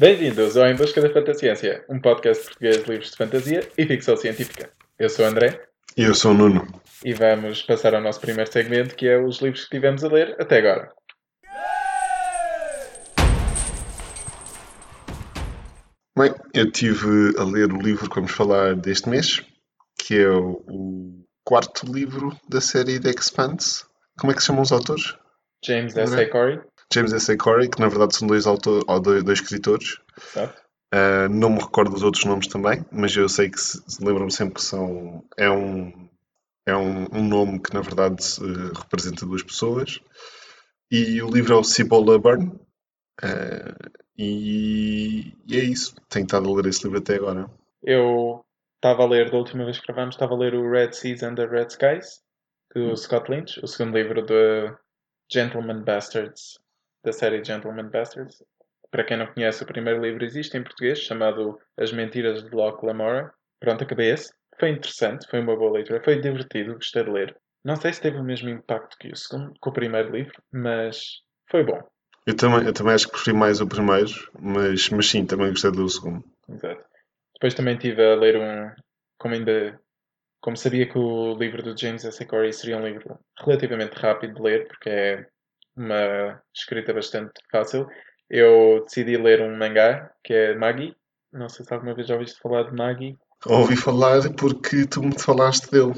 Bem-vindos ao Em Busca da Fantasciência, um podcast português de livros de fantasia e ficção científica. Eu sou o André E eu sou o Nuno. e vamos passar ao nosso primeiro segmento, que é os livros que tivemos a ler até agora. Bem, eu estive a ler o livro que vamos falar deste mês, que é o, quarto livro da série The Expanse. Como é que se chamam os autores? James André? S.A. Corey, James S. A. Corey, que na verdade são dois, autor, ou dois, dois escritores. sabe? Ah, não me recordo dos outros nomes também, mas eu sei que se, lembro-me sempre que são, é um, é um, um nome que na verdade eh, representa duas pessoas. E o livro é o Cibola Burn. Ah, e, e é isso. Tenho estado a ler esse livro até agora. Eu estava a ler, da última vez que gravámos, estava a ler o Red Seas and the Red Skies, do Scott Lynch, o segundo livro de Gentleman Bastards, da série Gentleman Bastards. Para quem não conhece, o primeiro livro existe em português, chamado As Mentiras de Locke Lamora. Pronto, acabei esse. Foi interessante, foi uma boa leitura, foi divertido, gostei de ler. Não sei se teve o mesmo impacto que o segundo, que o primeiro livro, mas foi bom. Eu também, eu também acho que preferi mais o primeiro, mas, mas sim, também gostei do segundo. Exato. Depois também estive a ler um. Como ainda. Como sabia que o livro do James S. A. Corey seria um livro relativamente rápido de ler, porque é uma escrita bastante fácil, eu decidi ler um mangá que é Magi. Não sei se alguma vez já ouviste falar de Magi. Ouvi falar porque tu me falaste dele,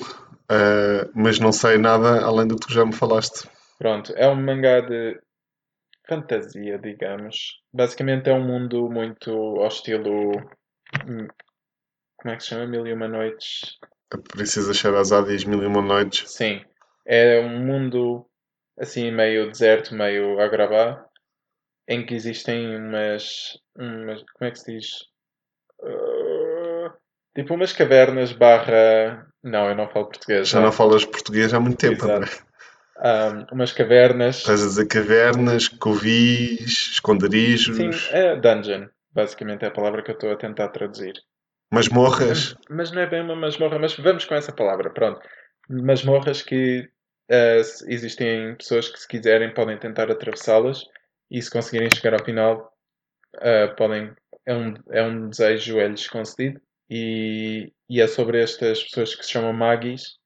Ah, mas não sei nada além do que tu já me falaste. Pronto, é um mangá de fantasia, digamos. Basicamente é um mundo muito ao estilo. hum, Como é que se chama? Mil e uma noites. A Princesa Sherazade e as Mil e Uma Noites. Sim, é um mundo assim meio deserto, meio agravá, em que existem umas, umas como é que se diz? Ah, tipo umas cavernas barra... Não, eu não falo português. Já não falas português há muito tempo, Exato. André. Ah, umas cavernas... Estás a dizer cavernas, covis, esconderijos, Sim, é dungeon, basicamente é a palavra que eu estou a tentar traduzir. masmorras. Mas não é bem uma masmorra, mas vamos com essa palavra, pronto. Masmorras que se- existem pessoas que, se quiserem, podem tentar atravessá-las e, se conseguirem chegar ao final, eh, podem. É um, é um desejo é-lhes concedido. E, e é sobre estas pessoas que se chamam magis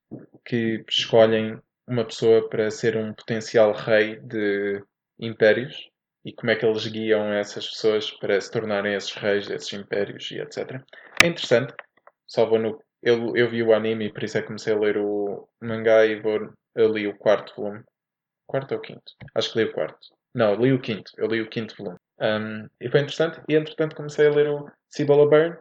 que escolhem uma pessoa para ser um potencial rei de impérios e como é que eles guiam essas pessoas para se tornarem esses reis desses impérios e etc. É interessante. Só vou no. Eu, eu vi o anime e por isso é que comecei a ler o mangá e vou, eu li o quarto volume. Quarto ou quinto? Acho que li o quarto. Não, li o quinto. Eu li o quinto volume. Um, e foi interessante. E entretanto comecei a ler o Cibola Burn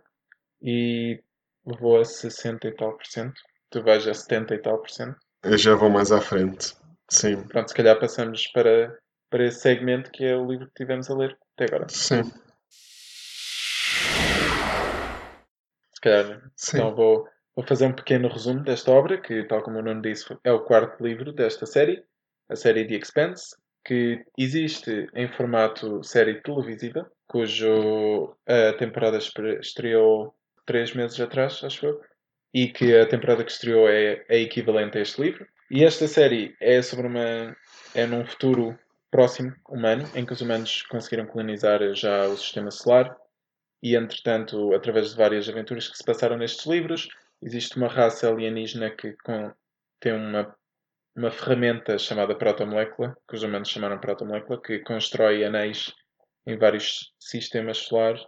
e vou a 60 e tal por cento. Tu vais a 70 e tal por cento. Eu já vou mais à frente. Sim, Pronto, se calhar passamos para, para esse segmento que é o livro que tivemos a ler até agora. sim, Se calhar sim. Então vou, vou fazer um pequeno resumo desta obra, que, tal como o Nuno disse, é o quarto livro desta série, a série The Expanse, que existe em formato série televisiva, cujo a temporada estre- estreou três meses atrás, acho eu, e que a temporada que estreou é, é equivalente a este livro. E esta série é sobre uma. é num futuro próximo humano, em que os humanos conseguiram colonizar já o sistema solar e entretanto, através de várias aventuras que se passaram nestes livros, existe uma raça alienígena que com- tem uma, uma ferramenta chamada protomolécula, que os humanos chamaram protomolécula, que constrói anéis em vários sistemas solares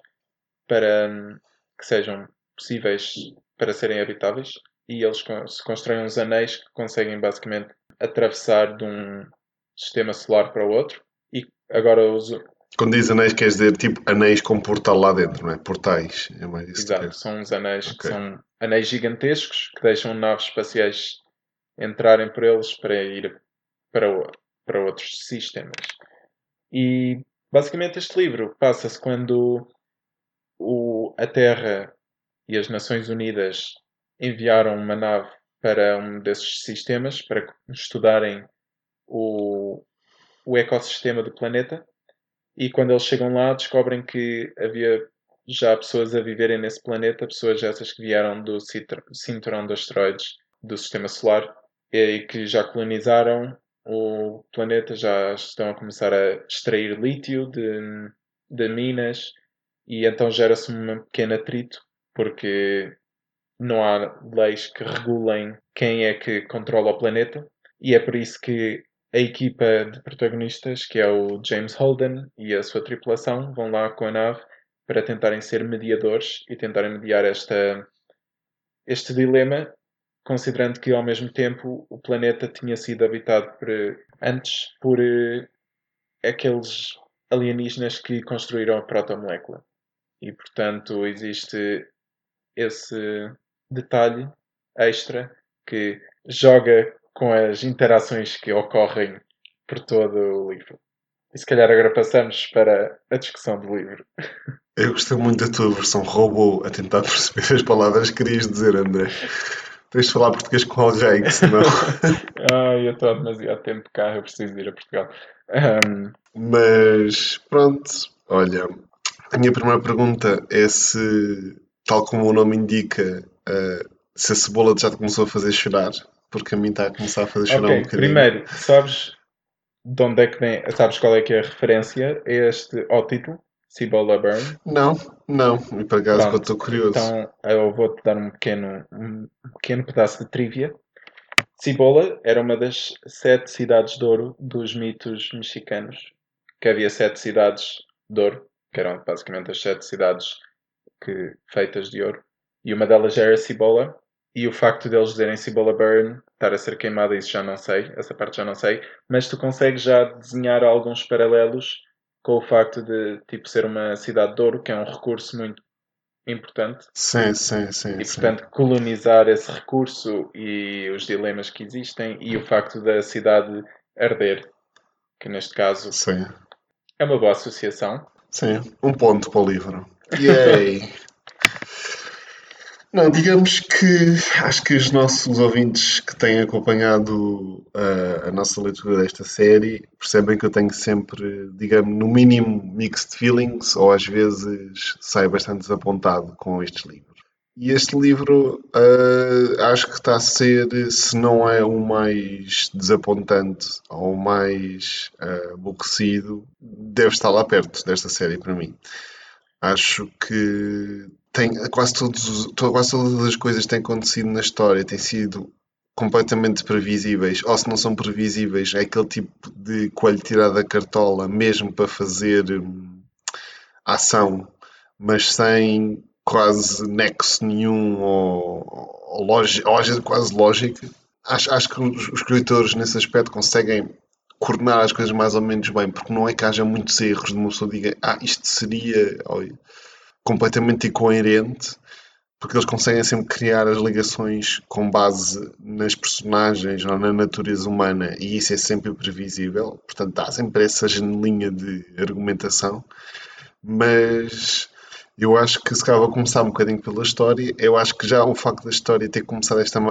para hum, que sejam possíveis para serem habitáveis. E eles se constroem uns anéis que conseguem basicamente atravessar de um sistema solar para o outro. E agora os, Quando diz anéis, quer dizer tipo anéis com portal lá dentro, não é? Portais. É mais isso que Exato, é. são uns anéis que Ok. são anéis gigantescos que deixam naves espaciais entrarem por eles para ir para, para outros sistemas. E basicamente este livro passa-se quando o, a Terra e as Nações Unidas enviaram uma nave para um desses sistemas para estudarem o, o ecossistema do planeta. E quando eles chegam lá, descobrem que havia já pessoas a viverem nesse planeta, pessoas essas que vieram do cinturão de asteroides do sistema solar e que já colonizaram o planeta, já estão a começar a extrair lítio de, de minas e então gera-se um pequeno atrito, porque não há leis que regulem quem é que controla o planeta, e é por isso que a equipa de protagonistas, que é o James Holden e a sua tripulação, vão lá com a nave para tentarem ser mediadores e tentarem mediar esta, este dilema, considerando que ao mesmo tempo o planeta tinha sido habitado por, antes por uh, aqueles alienígenas que construíram a protomolécula. E portanto existe esse detalhe extra que joga com as interações que ocorrem por todo o livro. E se calhar agora passamos para a discussão do livro. Eu gostei muito da tua versão robô a tentar perceber as palavras que querias dizer, André. Tens de falar português com alguém, senão. ah, eu estou há demasiado tempo cá, eu preciso ir a Portugal. Um... Mas pronto, olha, a minha primeira pergunta é se, tal como o nome indica, uh, se a cebola já te começou a fazer chorar, porque a mim está a começar a fazer chorar okay, um bocadinho. Primeiro, sabes de onde é que vem, sabes qual é que é a referência a este, ao título? Cibola Burn? Não, não, e por acaso estou curioso. Então eu vou-te dar um pequeno, um pequeno pedaço de trivia. Cibola era uma das sete cidades de ouro dos mitos mexicanos. Que havia sete cidades de ouro, que eram basicamente as sete cidades que, feitas de ouro. E uma delas era Cibola. E o facto deles dizerem Cibola Burn, estar a ser queimada, isso já não sei, essa parte já não sei. Mas tu consegues já desenhar alguns paralelos com o facto de tipo, ser uma cidade de ouro, que é um recurso muito importante. Sim, sim, sim. E, portanto, sim. colonizar esse recurso e os dilemas que existem e o facto da cidade arder, que neste caso sim. é uma boa associação. Sim, um ponto para o livro. Yay! Não, digamos que acho que os nossos ouvintes que têm acompanhado a, uh, a nossa leitura desta série percebem que eu tenho sempre, digamos, no mínimo mixed feelings ou às vezes saio bastante desapontado com estes livros. E este livro uh, acho que está a ser, se não é o mais desapontante ou o mais uh, aborrecido, deve estar lá perto desta série para mim. Acho que tem, quase, todos, quase todas as coisas que têm acontecido na história têm sido completamente previsíveis, ou se não são previsíveis, é aquele tipo de coelho tirado da cartola mesmo para fazer hum, ação, mas sem quase nexo nenhum ou, ou, lógica, quase lógica. Acho, acho que os, os escritores nesse aspecto conseguem coordenar as coisas mais ou menos bem, porque não é que haja muitos erros de uma pessoa diga, ah, isto seria completamente incoerente, porque eles conseguem sempre criar as ligações com base nas personagens ou na natureza humana e isso é sempre previsível. Portanto, há sempre essa janelinha de argumentação, mas eu acho que se calhar vou começar um bocadinho pela história. Eu acho que já o facto da história ter começado desta,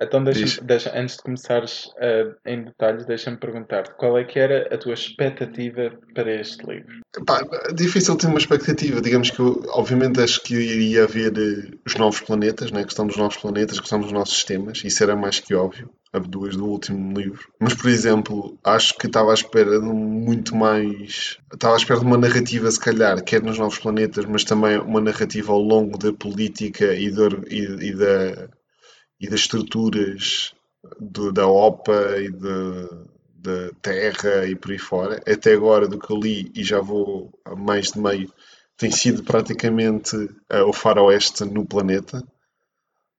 então, deixa, deixa, antes de começares uh, em detalhes, deixa-me perguntar qual é que era a tua expectativa para este livro? Pá, difícil ter uma expectativa. Digamos que, eu, obviamente, acho que iria haver uh, os novos planetas, né? a questão dos novos planetas, a questão dos nossos sistemas. Isso era mais que óbvio, a duas do último livro. Mas, por exemplo, acho que estava à espera de muito mais. Estava à espera de uma narrativa, se calhar, quer nos novos planetas, mas também uma narrativa ao longo da política e, do, e, e da e das estruturas do, da OPA e da Terra e por aí fora. Até agora, do que eu li, e já vou a mais de meio, tem sido praticamente uh, o faroeste no planeta.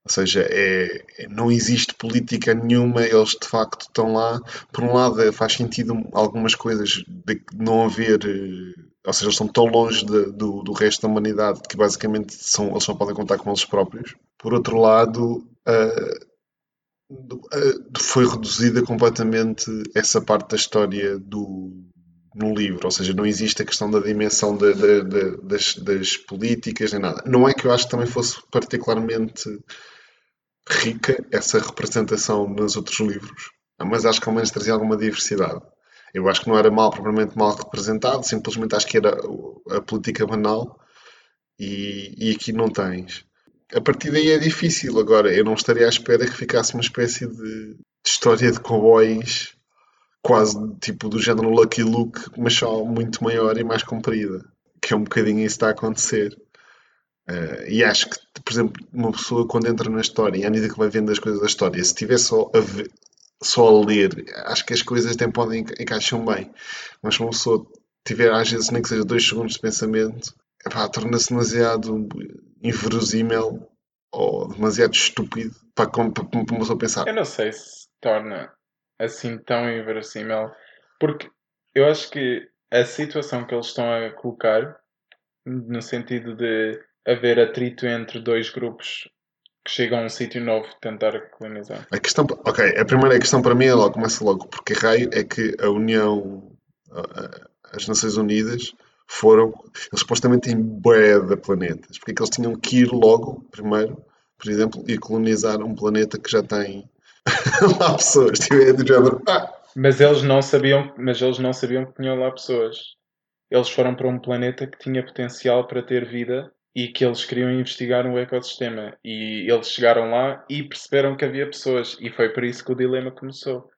Ou seja, é, é, não existe política nenhuma, eles de facto estão lá. Por um lado, faz sentido algumas coisas de não haver. Eh, ou seja, eles estão tão longe de, do, do resto da humanidade que basicamente são, eles só podem contar com eles próprios. Por outro lado, foi reduzida completamente essa parte da história do, no livro, ou seja, não existe a questão da dimensão de, de, de, das, das, políticas nem nada. Não é que eu acho que também fosse particularmente rica essa representação nos outros livros, mas acho que ao menos trazia alguma diversidade. Eu acho que não era mal, propriamente mal representado, simplesmente acho que era a política banal e, e aqui não tens a partir daí é difícil. Agora, eu não estaria à espera que ficasse uma espécie de, de história de cowboys, quase tipo do género Lucky Luke, mas só muito maior e mais comprida. que é um bocadinho isso que está a acontecer. Uh, e acho que, por exemplo, uma pessoa quando entra na história e à medida que vai vendo as coisas da história, se estiver só a, ver, só a ler, acho que as coisas até podem encaixar bem. Mas se uma pessoa tiver, às vezes, nem que seja dois segundos de pensamento, torna-se demasiado inverosímil ou demasiado estúpido para, para, para uma pessoa pensar. Eu não sei se torna assim tão inverossímil, porque eu acho que a situação que eles estão a colocar, no sentido de haver atrito entre dois grupos que chegam a um sítio novo tentar colonizar. A questão, ok, a primeira questão para mim é logo, começa logo, porque raio é que a União, as Nações Unidas, foram, eles supostamente bué de planetas, porque é que eles tinham que ir logo, primeiro, por exemplo, e colonizar um planeta que já tem lá pessoas, tipo, é género, ah, mas eles não sabiam, mas eles não sabiam que tinham lá pessoas. Eles foram para um planeta que tinha potencial para ter vida e que eles queriam investigar o ecossistema. E eles chegaram lá e perceberam que havia pessoas. E foi por isso que o dilema começou.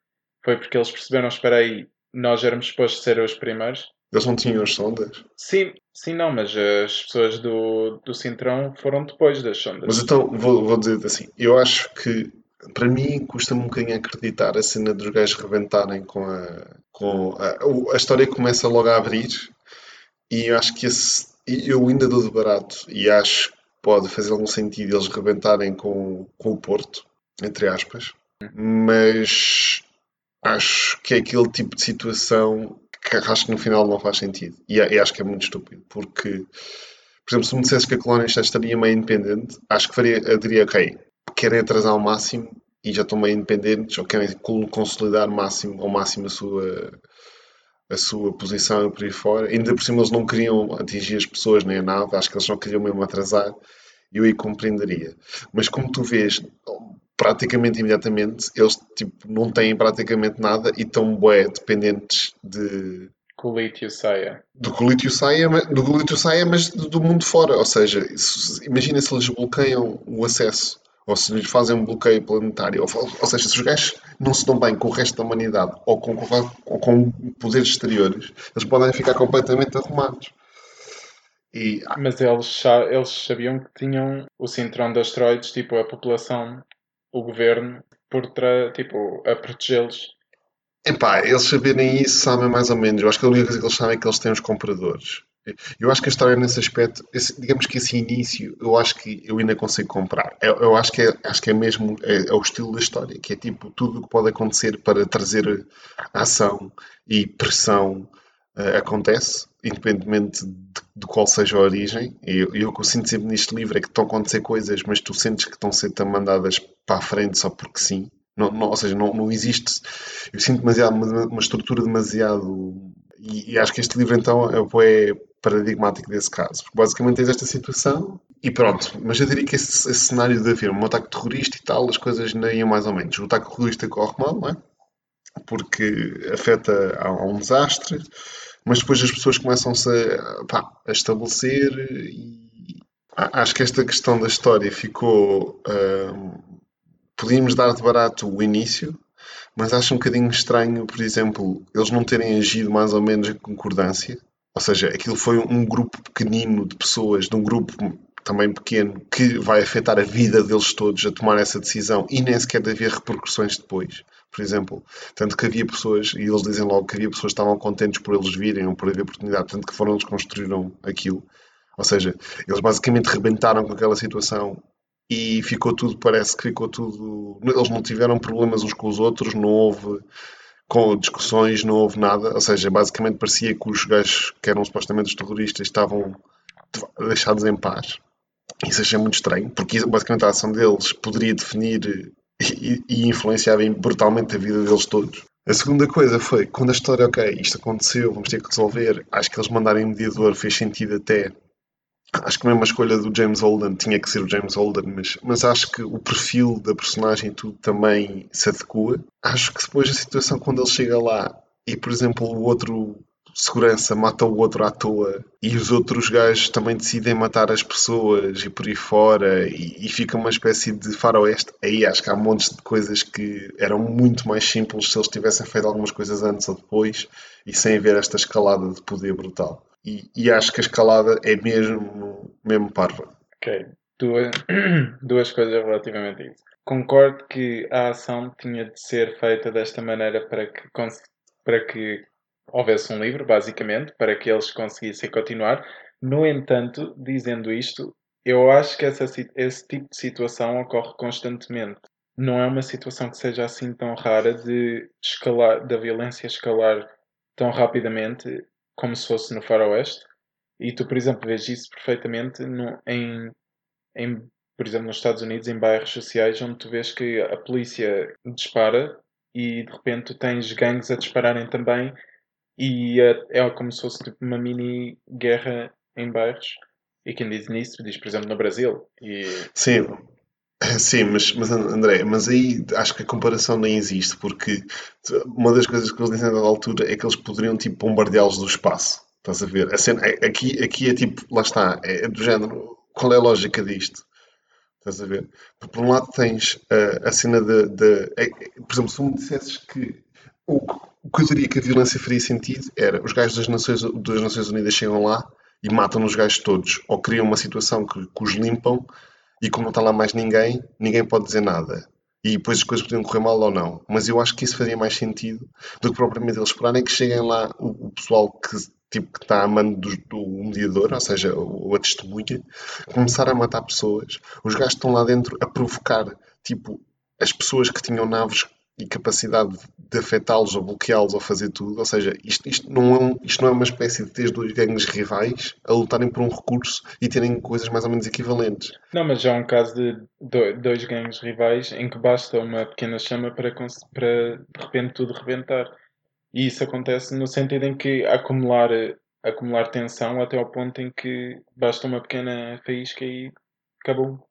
Foi porque eles perceberam, espera aí, nós éramos supostos ser os primeiros. Eles não tinham as sondas? Sim, sim, não, mas as pessoas do, do Cintrão foram depois das sondas. Mas então, vou, vou dizer assim, eu acho que para mim custa-me um bocadinho acreditar a cena dos gajos rebentarem com a. Com a, a história começa logo a abrir e eu acho que esse. Eu ainda dou de barato e acho que pode fazer algum sentido eles rebentarem com, com o Porto, entre aspas, mas acho que é aquele tipo de situação que acho que no final não faz sentido e, e acho que é muito estúpido porque, por exemplo, se me dissesse que a colónia já estaria meio independente, acho que faria, eu diria, ok, querem atrasar ao máximo e já estão meio independentes ou querem consolidar máximo, ao máximo a sua, a sua posição por aí fora. Ainda por cima eles não queriam atingir as pessoas nem a nave, acho que eles só queriam mesmo atrasar e eu aí compreenderia. Mas como tu vês, praticamente imediatamente, eles tipo, não têm praticamente nada e estão bué dependentes de... Colítio saia. Do colítio saia, do colítio saia, mas do mundo fora. Ou seja, imagina se eles bloqueiam o acesso ou se lhes fazem um bloqueio planetário, ou, ou, seja, se os gajos não se dão bem com o resto da humanidade ou com, ou com poderes exteriores, eles podem ficar completamente arrumados. E, Mas eles, eles sabiam que tinham o cinturão de asteroides, tipo a população, o governo, por tipo, a protegê-los. Epá, eles saberem isso sabem mais ou menos. Eu acho que a única coisa que eles sabem é que eles têm os compradores. Eu acho que a história nesse aspecto, esse, digamos que esse início, eu acho que eu ainda consigo comprar. Eu, eu acho, que é, acho que é mesmo é, é, o estilo da história, que é tipo tudo o que pode acontecer para trazer ação e pressão uh, acontece, independentemente de, de, qual seja a origem. E eu, eu, o que eu sinto sempre neste livro é que estão a acontecer coisas, mas tu sentes que estão a ser mandadas para a frente só porque sim. Não, não, ou seja, não, não existe. Eu sinto demasiado, uma, uma estrutura demasiado. E, e, acho que este livro então é, é paradigmático desse caso. Porque basicamente tens esta situação e pronto. Mas eu diria que esse, esse cenário de haver um ataque terrorista e tal, as coisas ainda iam mais ou menos. O ataque terrorista corre mal, não é? Porque afeta a, a um desastre, mas depois as pessoas começam-se a, pá, a estabelecer e acho que esta questão da história ficou. Hum, podíamos dar de barato o início, mas acho um bocadinho estranho, por exemplo, eles não terem agido mais ou menos em concordância ou seja, aquilo foi um grupo pequenino de pessoas, de um grupo também pequeno, que vai afetar a vida deles todos a tomar essa decisão e nem sequer haver repercussões depois. Por exemplo, tanto que havia pessoas, e eles dizem logo que havia pessoas que estavam contentes por eles virem ou por haver oportunidade, tanto que foram eles que construíram aquilo. Ou seja, eles basicamente rebentaram com aquela situação e ficou tudo, parece que ficou tudo. Eles não tiveram problemas uns com os outros, não houve com discussões, não houve nada. Ou seja, basicamente parecia que os gajos que eram supostamente os terroristas estavam deixados em paz. Isso achei muito estranho, porque basicamente a ação deles poderia definir e, e influenciar brutalmente a vida deles todos. A segunda coisa foi, quando a história, ok, isto aconteceu, vamos ter que resolver, acho que eles mandarem mediador fez sentido até Acho que mesmo a escolha do James Holden tinha que ser o James Holden, mas, mas acho que o perfil da personagem e tudo também se adequa. Acho que depois a situação, quando ele chega lá e, por exemplo, o outro segurança mata o outro à toa e os outros gajos também decidem matar as pessoas e por aí fora e, e fica uma espécie de faroeste. Aí acho que há montes de coisas que eram muito mais simples se eles tivessem feito algumas coisas antes ou depois e sem haver esta escalada de poder brutal. e, e, acho que a escalada é mesmo, mesmo parva. Ok. Duas, duas coisas relativamente a isso. Concordo que a ação tinha de ser feita desta maneira para que, para que houvesse um livro, basicamente, para que eles conseguissem continuar. No entanto, dizendo isto, eu acho que essa, esse tipo de situação ocorre constantemente. Não é uma situação que seja assim tão rara de escalar, da violência escalar tão rapidamente como se fosse no faroeste. E tu, por exemplo, vês isso perfeitamente no, em, em, por exemplo, nos Estados Unidos, em bairros sociais, onde tu vês que a polícia dispara e de repente tu tens gangues a dispararem também e é, é como se fosse tipo, uma mini guerra em bairros. E quem diz nisso diz, por exemplo, no Brasil. E... Sim, Sim, mas, mas André, mas aí acho que a comparação nem existe, porque uma das coisas que eles dizem na altura é que eles poderiam tipo bombardeá-los do espaço. Estás a ver? A cena, é, aqui, aqui é tipo, lá está, é, do género, qual é a lógica disto? Estás a ver? Por um lado tens a, a cena de. de é, por exemplo, se me dissesses que o, o que eu diria que a violência faria sentido era os gajos das Nações, das Nações Unidas chegam lá e matam os gajos todos, ou criam uma situação que, que os limpam e como não está lá mais ninguém, ninguém pode dizer nada. E depois as coisas podiam correr mal ou não. Mas eu acho que isso faria mais sentido do que propriamente eles esperarem que cheguem lá o, o pessoal que, tipo, que está a mando do, do mediador, ou seja, o, a testemunha, começar a matar pessoas. Os gajos estão lá dentro a provocar, tipo, as pessoas que tinham naves e capacidade de afetá-los ou bloqueá-los ou fazer tudo. Ou seja, isto, isto, não é isto não é uma espécie de ter dois gangues rivais a lutarem por um recurso e terem coisas mais ou menos equivalentes. Não, mas já é um caso de dois gangues rivais em que basta uma pequena chama para, para de repente tudo rebentar. E isso acontece no sentido em que acumular, acumular tensão até ao ponto em que basta uma pequena faísca e acabou.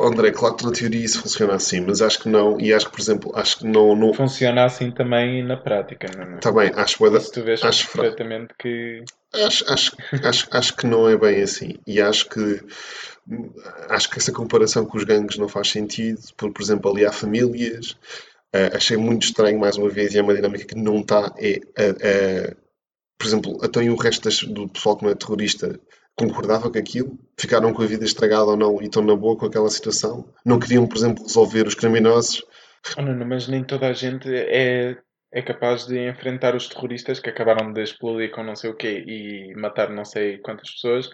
André, claro que na teoria isso funciona assim, mas acho que não, e acho que, por exemplo, acho que não. não... Funciona assim também na prática, não é? Está bem, acho que. Se tu vês acho perfeitamente que. Acho, acho, acho, acho que não é bem assim, e acho que. Acho que essa comparação com os gangues não faz sentido, por, por exemplo, ali há famílias. Uh, achei muito estranho, mais uma vez, e é uma dinâmica que não está. É, uh, uh, por exemplo, até o resto das, do pessoal que não é terrorista concordava com aquilo, ficaram com a vida estragada ou não e estão na boa com aquela situação, não queriam, por exemplo, resolver os criminosos. Oh, não, mas nem toda a gente é, é capaz de enfrentar os terroristas que acabaram de explodir com não sei o quê e matar não sei quantas pessoas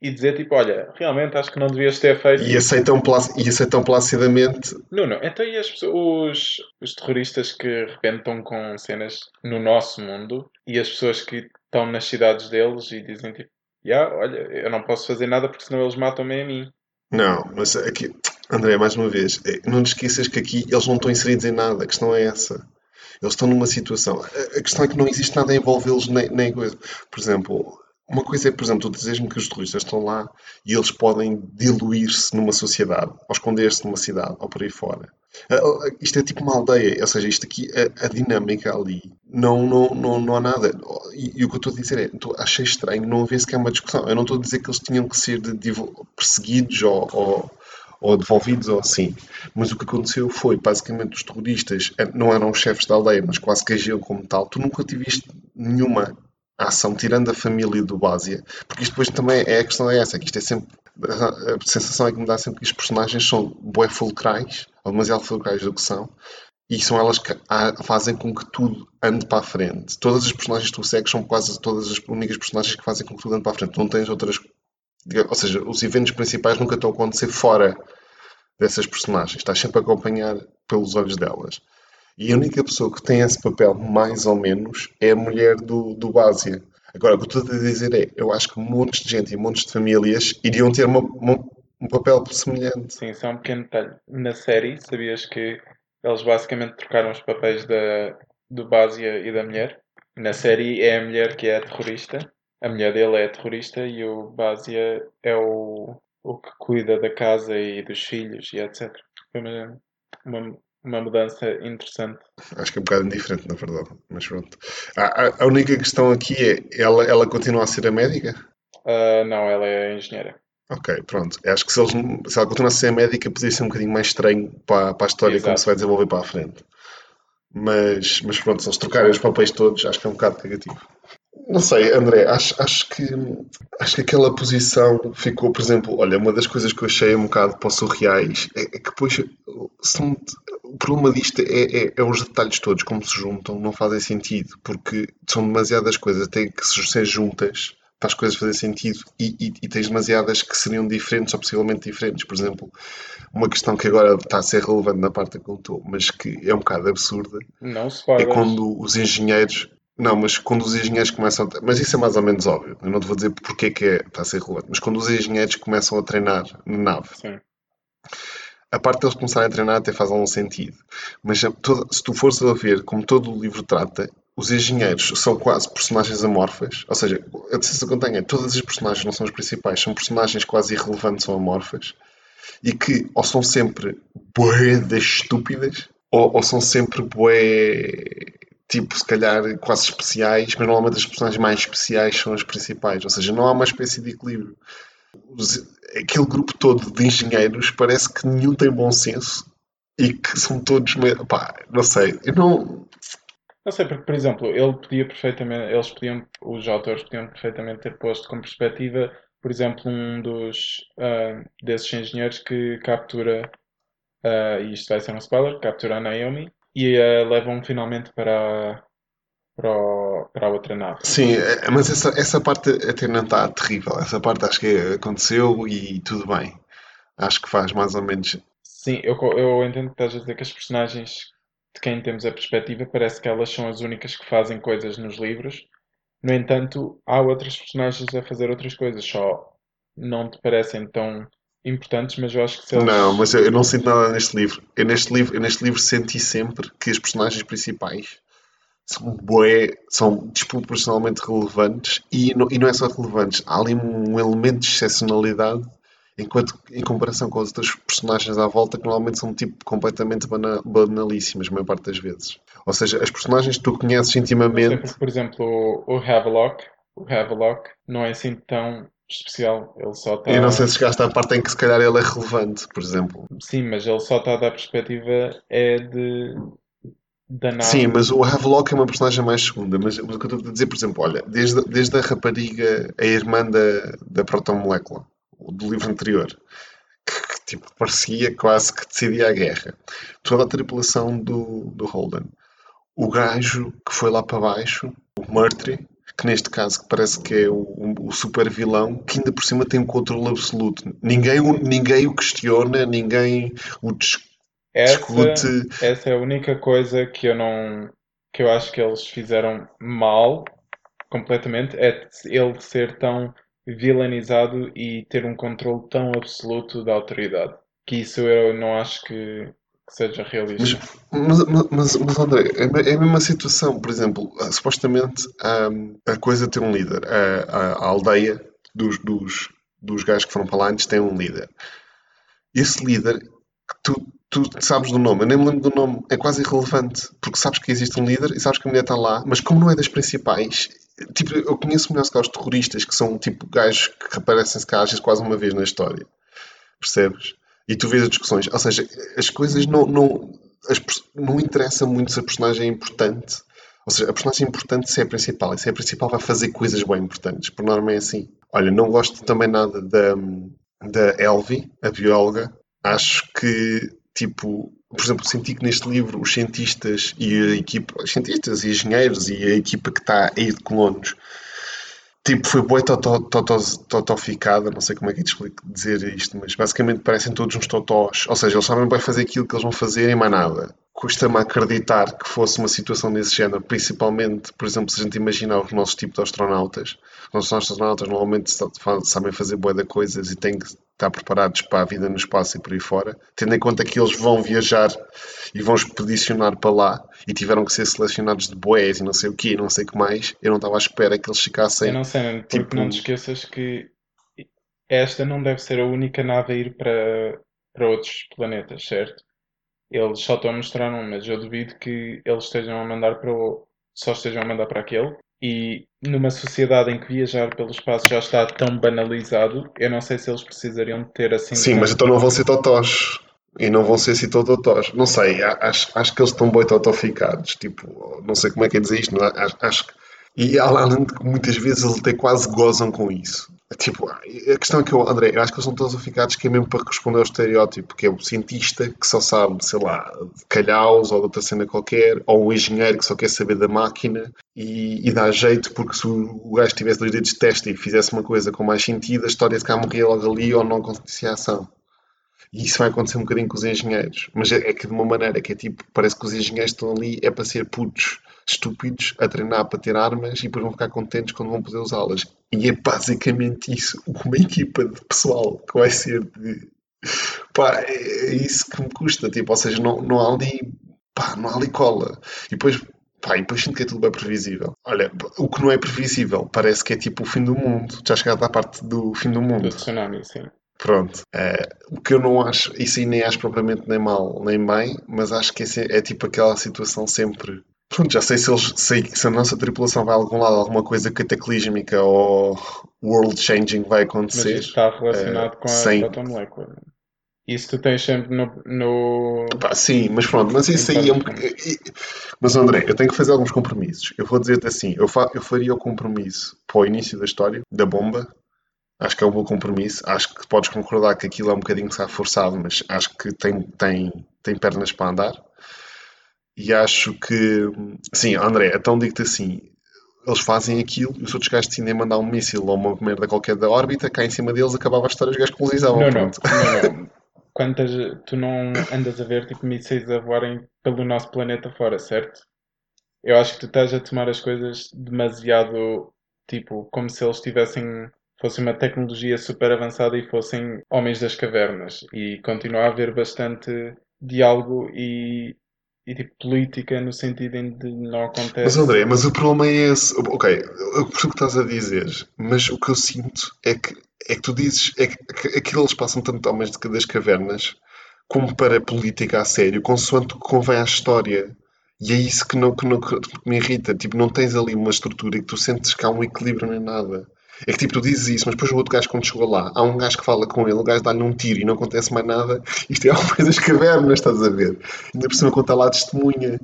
e dizer tipo, olha, realmente acho que não devias ter feito. E aceitam, e aceitam placidamente. Não, não. Então e as pessoas, os, os terroristas que de repente estão com cenas no nosso mundo e as pessoas que estão nas cidades deles e dizem tipo, yeah, olha, eu não posso fazer nada porque senão eles matam-me a mim. Não, mas aqui, André, mais uma vez, é, não te esqueças que aqui eles não estão inseridos em nada, a questão é essa. Eles estão numa situação. A questão é que não existe nada a envolvê-los nem, nem coisa. Por exemplo, uma coisa é, por exemplo, tu dizes-me que os terroristas estão lá e eles podem diluir-se numa sociedade, ou esconder-se numa cidade, ou por aí fora. Uh, isto é tipo uma aldeia, ou seja, isto aqui, a, a dinâmica ali, não, não, não, não há nada. E, e, o que eu estou a dizer é, tô, achei estranho não haver sequer uma discussão. Eu não estou a dizer que eles tinham que ser de, de, perseguidos ou, ou, ou devolvidos ou assim. Mas o que aconteceu foi, basicamente, os terroristas não eram chefes da aldeia, mas quase que agiam como tal. Tu nunca tiveste nenhuma a ação, tirando a família do Básia, porque isto depois também é a questão é essa, que isto é sempre a sensação é que me dá sempre que os personagens são bué fulcrais, ou demasiado fulcrais do que são, e são elas que fazem com que tudo ande para a frente. Todas as personagens que tu segues são quase todas as únicas personagens que fazem com que tudo ande para a frente. Não tens outras. Ou seja, os eventos principais nunca estão a acontecer fora dessas personagens. Estás sempre a acompanhar pelos olhos delas. E a única pessoa que tem esse papel, mais ou menos, é a mulher do, do Básia. Agora, o que eu estou a dizer é, eu acho que montes de gente e montes de famílias iriam ter uma, uma, um papel semelhante. Sim, só um pequeno detalhe. Na série, sabias que eles basicamente trocaram os papéis da, do Básia e da mulher? Na série é a mulher que é a terrorista, a mulher dele é terrorista e o Básia é o, o que cuida da casa e dos filhos e etc. Foi uma, uma, uma mudança interessante. Acho que é um bocado indiferente, na verdade, mas pronto. A, a, única questão aqui é, ela, ela continua a ser a médica? Uh, não, ela é a engenheira. Ok, pronto. Acho que se, eles, se ela continuasse a ser a médica, podia ser um bocadinho mais estranho para, para a história Exato. como se vai desenvolver para a frente. Mas, mas pronto, se eles trocarem os papéis todos, acho que é um bocado negativo. Não sei, André, acho, acho, que, acho que aquela posição ficou, por exemplo, olha, uma das coisas que eu achei um bocado para surreais é, é que depois são, o problema disto é, é, é, os detalhes todos, como se juntam, não fazem sentido, porque são demasiadas coisas, têm que ser juntas para as coisas fazerem sentido e, e, e, tens demasiadas que seriam diferentes ou possivelmente diferentes. Por exemplo, uma questão que agora está a ser relevante na parte que contou, mas que é um bocado absurda, não se é quando os engenheiros não, mas quando os engenheiros começam a... Mas isso é mais ou menos óbvio. Eu não te vou dizer porque é que é, está a ser relevante. Mas quando os engenheiros começam a treinar na nave, Sim. A parte deles começarem a treinar até faz algum sentido. Mas se tu fores a ver como todo o livro trata, os engenheiros são quase personagens amorfas. Ou seja, a decisão que eu tenho é todas as personagens não são as principais, são personagens quase irrelevantes ou amorfas. E que ou são sempre boedas estúpidas ou, ou são sempre bué tipo, se calhar quase especiais, mas normalmente as personagens mais especiais são as principais. Ou seja, não há uma espécie de equilíbrio. Os, aquele grupo todo de engenheiros parece que nenhum tem bom senso e que são todos. Pá, não sei. Eu não. Não sei, porque, por exemplo, ele podia perfeitamente, eles podiam, os autores podiam perfeitamente ter posto como perspectiva, por exemplo, um dos uh, desses engenheiros que captura, uh, e isto vai ser um spoiler, captura a Naomi e uh, levam finalmente para, para, o, para a outra nave. Sim, é, mas essa, essa parte até não está terrível. Essa parte acho que aconteceu e tudo bem. Acho que faz mais ou menos. Sim, eu, eu entendo que estás a dizer que as personagens de quem temos a perspectiva parece que elas são as únicas que fazem coisas nos livros. No entanto, há outras personagens a fazer outras coisas, só não te parecem tão importantes, mas eu acho que se eles... Não, mas eu, eu, não sinto nada neste livro. Eu neste livro, eu neste livro senti sempre que as personagens principais são bué, são desproporcionalmente relevantes e não, e não é só relevantes, há ali um elemento de excepcionalidade enquanto em comparação com as outras personagens à volta que normalmente são tipo completamente bana, banalíssimas a maior parte das vezes. Ou seja, as personagens que tu conheces intimamente... Por exemplo, o Havelock, o Havelock não é assim tão especial. Ele só está. Eu não sei se chegaste à parte em que se calhar ele é relevante, por exemplo. Sim, mas ele só está a dar perspectiva é de. Da nave. Sim, mas o Havelock é uma personagem mais segunda. Mas, mas o que eu estou a dizer, por exemplo, olha, desde, desde a rapariga, a irmã da, da protomolécula, do livro anterior, que, que tipo, parecia quase que decidia a guerra. Toda a tripulação do, do Holden. O gajo que foi lá para baixo, o Murtry, que neste caso parece que é o, o super vilão, que ainda por cima tem um controle absoluto. Ninguém, ninguém o questiona, ninguém o discute. Essa, essa é a única coisa que eu não que eu acho que eles fizeram mal completamente é ele ser tão vilanizado e ter um controle tão absoluto da autoridade. Que isso eu não acho que que seja realista. Mas, mas, mas, mas André, é, é a mesma situação. Por exemplo, ah, supostamente a, a coisa tem um líder. A, a, a aldeia dos, dos, dos gajos que foram para lá antes tem um líder. Esse líder, tu, tu sabes do nome, eu nem me lembro do nome, é quase irrelevante, porque sabes que existe um líder e sabes que a mulher está lá, mas como não é das principais, tipo, eu conheço melhor os terroristas, que são tipo gajos que aparecem se cá quase uma vez na história, percebes? E tu vês as discussões. Ou seja, as coisas não, não, as, não interessa muito se a personagem é importante. Ou seja, a personagem importante se é a principal. E se é a principal vai fazer coisas bem importantes. Por norma é assim. Olha, não gosto também nada da, da Elvi, a bióloga. Acho que, tipo, por exemplo, senti que neste livro os cientistas e a equipa, os cientistas e engenheiros e a equipa que está aí de colonos tipo, foi boa totoficada, não sei como é que é de dizer isto, mas basicamente parecem todos uns totós, ou seja, eles sabem bem fazer aquilo que eles vão fazer e mais nada. Custa-me acreditar que fosse uma situação desse género, principalmente, por exemplo, se a gente imaginar os nossos tipos de astronautas. Os nossos astronautas normalmente sabem fazer boa de coisas e têm que estar preparados para a vida no espaço e por aí fora, tendo em conta que eles vão viajar e vão expedicionar para lá e tiveram que ser selecionados de boés e não sei o quê, não sei o que mais, eu não estava à espera que eles ficassem. Eu não sei, porque tipo... não te esqueças que esta não deve ser a única nave a ir para, para outros planetas, certo? Eles só estão a mostrar um, mas eu duvido que eles estejam a mandar para o. só estejam a mandar para aquele. E numa sociedade em que viajar pelo espaço já está tão banalizado, eu não sei se eles precisariam de ter assim. Sim, mas então não vão ser totós. E não vão ser assim totós. Não sei, acho, acho que eles estão bem totoficados. Tipo, não sei como é que é dizer isto, acho, acho que E além de que muitas vezes eles até quase gozam com isso. Tipo, a questão é que eu, André, eu acho que eles são todos aficados que é mesmo para responder ao estereótipo, que é o cientista que só sabe, sei lá, de calhaus ou de outra cena qualquer, ou o engenheiro que só quer saber da máquina e, e dá jeito porque se o gajo tivesse dois dedos de teste e fizesse uma coisa com mais sentido, a história de cá morria logo ali ou não acontecia a ação. E isso vai acontecer um bocadinho com os engenheiros. Mas é, é que de uma maneira que é tipo, parece que os engenheiros estão ali é para ser putos estúpidos a treinar para ter armas e depois vão ficar contentes quando vão poder usá-las. E é basicamente isso, uma equipa de pessoal que vai ser de. Pá, é isso que me custa, tipo, ou seja, não, não há ali. Pá, não há ali cola. E depois Pá, e depois sinto que é tudo bem previsível. Olha, o que não é previsível parece que é tipo o fim do mundo. Já chegaste à parte do fim do mundo. Do tsunami, sim. Pronto. É, o que eu não acho, isso aí nem acho propriamente nem mal nem bem, mas acho que é, é tipo aquela situação sempre Pronto, já sei se, eles, sei se a nossa tripulação vai a algum lado, alguma coisa cataclísmica ou world-changing vai acontecer. Mas isso está relacionado uh, com a sem... Bottom Molecular. Isso tu tens sempre no. no... Pá, sim, mas pronto, mas isso aí é um. Mas André, eu tenho que fazer alguns compromissos. Eu vou dizer-te assim: eu, fa... eu faria o compromisso para o início da história, da bomba. Acho que é um bom compromisso. Acho que podes concordar que aquilo é um bocadinho que está forçado, mas acho que tem, tem, tem pernas para andar. E acho que, sim, André, então digo-te assim: eles fazem aquilo e os outros gajos decidem mandar um míssil ou uma merda qualquer da órbita, cá em cima deles acabava a história, os gajos colonizavam. Não, não, não, não. Quantas, tu não andas a ver tipo mísseis a voarem pelo nosso planeta fora, certo? Eu acho que tu estás a tomar as coisas demasiado tipo como se eles tivessem fosse uma tecnologia super avançada e fossem homens das cavernas e continua a haver bastante diálogo e e tipo política no sentido em que não acontece. Mas André, mas o problema é esse. Ok, eu percebo o que estás a dizer, mas o que eu sinto é que, é que tu dizes é que, aquilo eles passam tanto homens das cavernas como para política a sério, consoante o que convém à história. E é isso que, não, que, não, que me irrita. Tipo, não tens ali uma estrutura e que tu sentes que há um equilíbrio nem nada. É que tipo, tu dizes isso, mas depois o outro gajo, quando chegou lá, há um gajo que fala com ele, o gajo dá-lhe um tiro e não acontece mais nada. Isto é uma coisa das cavernas, estás a ver? Ainda por cima, quando está lá, testemunha.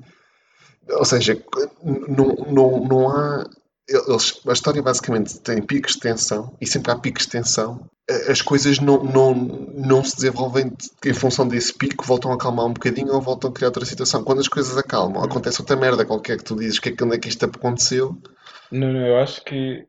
Ou seja, não, não, não há. Eles, a história basicamente tem picos de tensão e sempre há picos de tensão. As coisas não, não, não se desenvolvem em função desse pico, voltam a acalmar um bocadinho ou voltam a criar outra situação. Quando as coisas acalmam, acontece outra merda qualquer que tu dizes que é, onde é que isto aconteceu. Não, não, eu acho que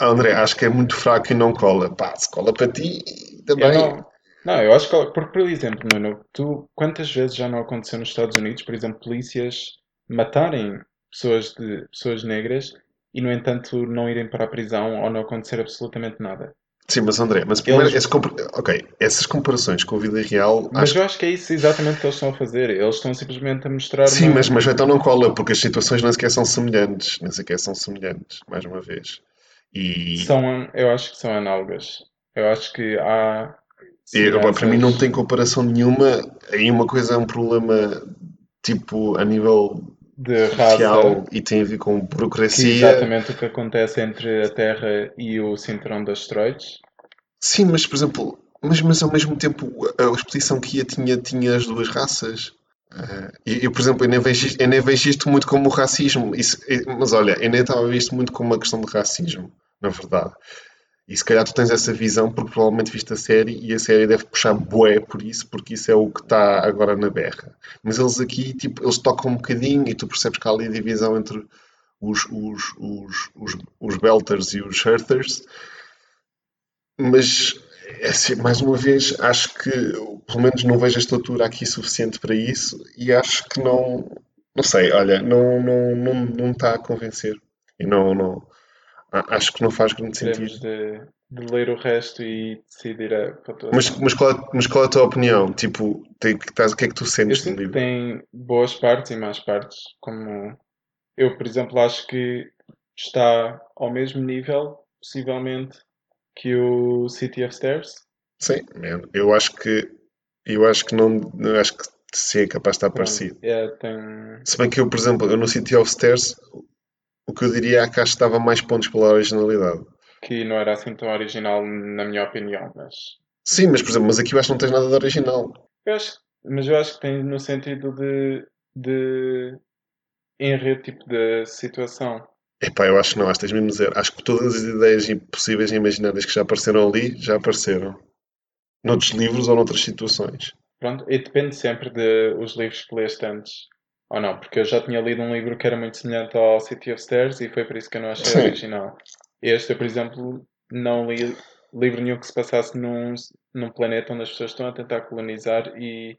André, acho que é muito fraco e não cola. Pá, se cola para ti, também. Eu não, não, eu acho que. Porque, por exemplo, Nuno, tu quantas vezes já não aconteceu nos Estados Unidos, por exemplo, polícias matarem pessoas, de, pessoas negras e, no entanto, não irem para a prisão ou não acontecer absolutamente nada? Sim, mas André, mas primeiro, eles... esse ok, essas comparações com a vida real. Mas acho... eu acho que é isso exatamente que eles estão a fazer. Eles estão simplesmente a mostrar. Sim, uma... mas, mas então não cola, porque as situações nem sequer são semelhantes. Nem sequer são semelhantes, mais uma vez. E... São, eu acho que são análogas. Eu acho que há. E, para mim não tem comparação nenhuma. Aí uma coisa é um problema tipo a nível de racial e tem a ver com burocracia. Que é exatamente o que acontece entre a Terra e o cinturão das asteroides. Sim, mas por exemplo, mas, mas ao mesmo tempo a expedição que ia tinha, tinha as duas raças. Uh, eu, por exemplo, eu nem, vejo, eu nem vejo isto muito como racismo. Isso, mas olha, eu nem estava a ver isto muito como uma questão de racismo na verdade. E se calhar tu tens essa visão porque provavelmente viste a série e a série deve puxar bué por isso, porque isso é o que está agora na berra. Mas eles aqui, tipo, eles tocam um bocadinho e tu percebes que há ali a divisão entre os, os, os, os, os belters e os hurters. Mas, é assim, mais uma vez, acho que pelo menos não vejo a estatura aqui suficiente para isso e acho que não, não sei, olha, não, não, não, não está a convencer. E não, não, acho que não faz grande sentido. De, de ler o resto e decidir a mas, mas, qual, é, mas qual é a tua opinião? Tipo, tem, que, o que é que tu sentes no livro? Tem boas partes e más partes. Como eu, por exemplo, acho que está ao mesmo nível, possivelmente, que o City of Stairs. Sim, eu acho que eu acho que não eu acho que sim é capaz de estar parecido. É, tem... Se bem que eu, por exemplo, eu no City of Stairs o que eu diria é que acho que dava mais pontos pela originalidade. Que não era assim tão original, na minha opinião, mas. Sim, mas por exemplo, mas aqui eu acho que não tens nada de original. Eu acho, mas eu acho que tem no sentido de, de enredo, tipo de situação. Epá, eu acho que não, acho que tens mesmo zero. Acho que todas as ideias possíveis e imaginárias que já apareceram ali, já apareceram. Noutros livros ou noutras situações. Pronto, e depende sempre de os livros que leste antes. Ou não, porque eu já tinha lido um livro que era muito semelhante ao City of Stairs e foi por isso que eu não achei Sim. original. Este, eu, por exemplo, não li livro nenhum que se passasse num, num planeta onde as pessoas estão a tentar colonizar e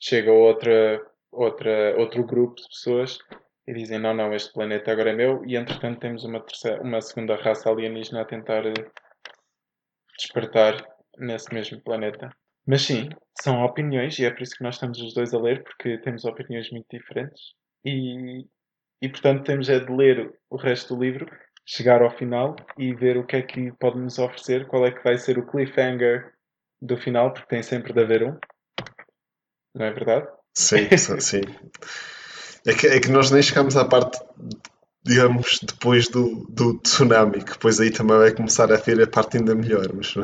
chega outra, outra, outro grupo de pessoas e dizem não, não, este planeta agora é meu e entretanto temos uma, terceira, uma segunda raça alienígena a tentar despertar nesse mesmo planeta. Mas sim, são opiniões e é por isso que nós estamos os dois a ler, porque temos opiniões muito diferentes e, e portanto temos é de ler o resto do livro, chegar ao final e ver o que é que pode nos oferecer, qual é que vai ser o cliffhanger do final, porque tem sempre de haver um. Não é verdade? Sim, sim. É que, é que nós nem chegamos à parte, digamos, depois do, do tsunami, que depois aí também vai começar a ter a parte ainda melhor. Mas...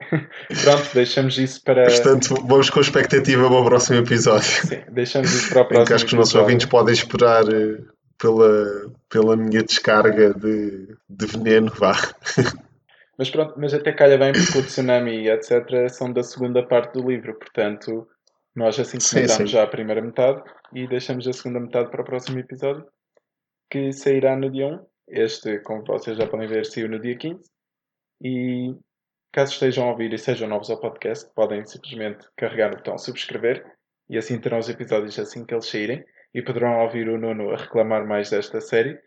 Pronto, deixamos isso para. Portanto, vamos com expectativa para o próximo episódio. Sim, deixamos isso para o próximo. Em que acho que os nossos ouvintes podem esperar eh, pela, pela minha descarga de, de veneno, vá. Mas pronto, mas até calha bem porque o tsunami e etc. são da segunda parte do livro, portanto, nós assim Sim, comentamos já a primeira metade e deixamos a segunda metade para o próximo episódio, que sairá no dia 1. Este, como vocês já podem ver, saiu no dia 15. E caso estejam a ouvir e sejam novos ao podcast, podem simplesmente carregar no botão subscrever e assim terão os episódios assim que eles saírem e poderão ouvir o Nuno a reclamar mais desta série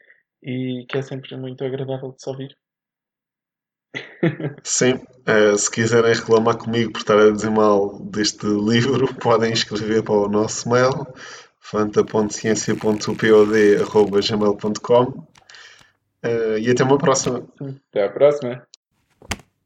e que é sempre muito agradável de se ouvir. Sim, eh, se quiserem reclamar comigo por estar a dizer mal deste livro, podem escrever para o nosso mail fanta.ciência.pod.gmail.com Eh, e até uma próxima. Até à próxima!